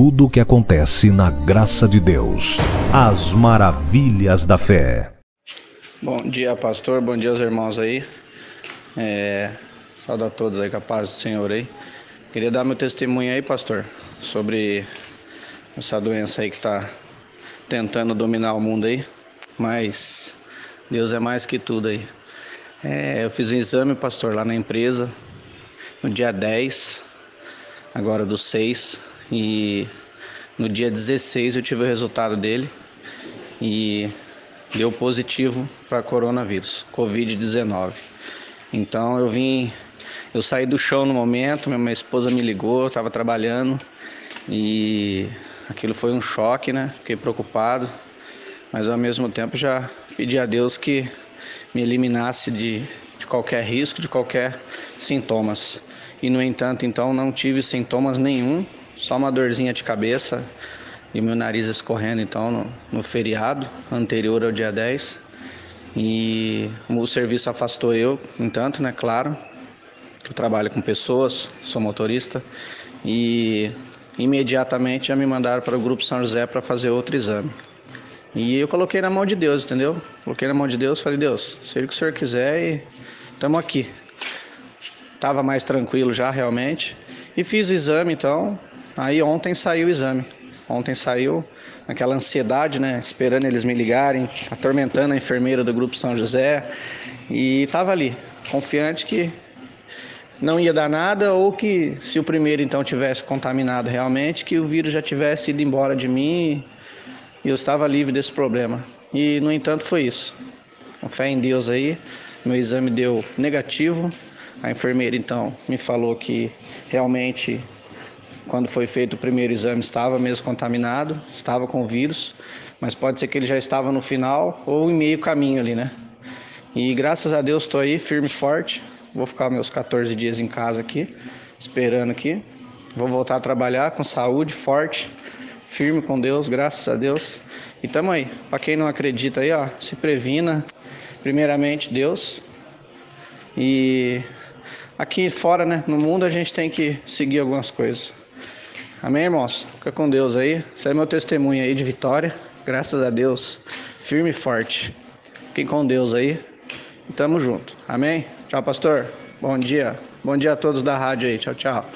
tudo o que acontece na graça de Deus. As maravilhas da fé. Bom dia, pastor. Bom dia aos irmãos aí. É, saúde a todos aí com a paz do Senhor aí. Queria dar meu testemunho aí, pastor, sobre essa doença aí que está tentando dominar o mundo aí. Mas Deus é mais que tudo aí. É, eu fiz um exame, pastor, lá na empresa, no dia 10, agora do 6, e no dia 16 eu tive o resultado dele e deu positivo para coronavírus, Covid-19. Então eu vim, eu saí do chão no momento, minha esposa me ligou, eu estava trabalhando e aquilo foi um choque, né? Fiquei preocupado, mas ao mesmo tempo já pedi a Deus que me eliminasse de, de qualquer risco, de qualquer sintomas. E no entanto, então não tive sintomas nenhum, só uma dorzinha de cabeça e meu nariz escorrendo então no, no feriado anterior ao dia 10. E o serviço afastou eu, entanto, né, claro. Eu trabalho com pessoas, sou motorista e imediatamente já me mandaram para o grupo São José para fazer outro exame. E eu coloquei na mão de Deus, entendeu? Coloquei na mão de Deus, falei, Deus, seja o que o Senhor quiser e estamos aqui. Tava mais tranquilo já realmente. E fiz o exame então. Aí ontem saiu o exame. Ontem saiu aquela ansiedade, né? Esperando eles me ligarem, atormentando a enfermeira do grupo São José. E tava ali, confiante que não ia dar nada ou que se o primeiro então tivesse contaminado realmente, que o vírus já tivesse ido embora de mim e eu estava livre desse problema. E no entanto foi isso. Com fé em Deus aí, meu exame deu negativo. A enfermeira então me falou que realmente quando foi feito o primeiro exame estava mesmo contaminado, estava com vírus, mas pode ser que ele já estava no final ou em meio caminho ali, né? E graças a Deus estou aí firme e forte. Vou ficar meus 14 dias em casa aqui, esperando aqui. Vou voltar a trabalhar com saúde, forte, firme com Deus, graças a Deus. E tamo aí. Para quem não acredita aí, ó, se previna. Primeiramente Deus. E aqui fora, né, no mundo a gente tem que seguir algumas coisas. Amém, irmãos? Fica com Deus aí. Esse é meu testemunho aí de vitória. Graças a Deus. Firme e forte. Fiquem com Deus aí. E tamo junto. Amém? Tchau, pastor. Bom dia. Bom dia a todos da rádio aí. Tchau, tchau.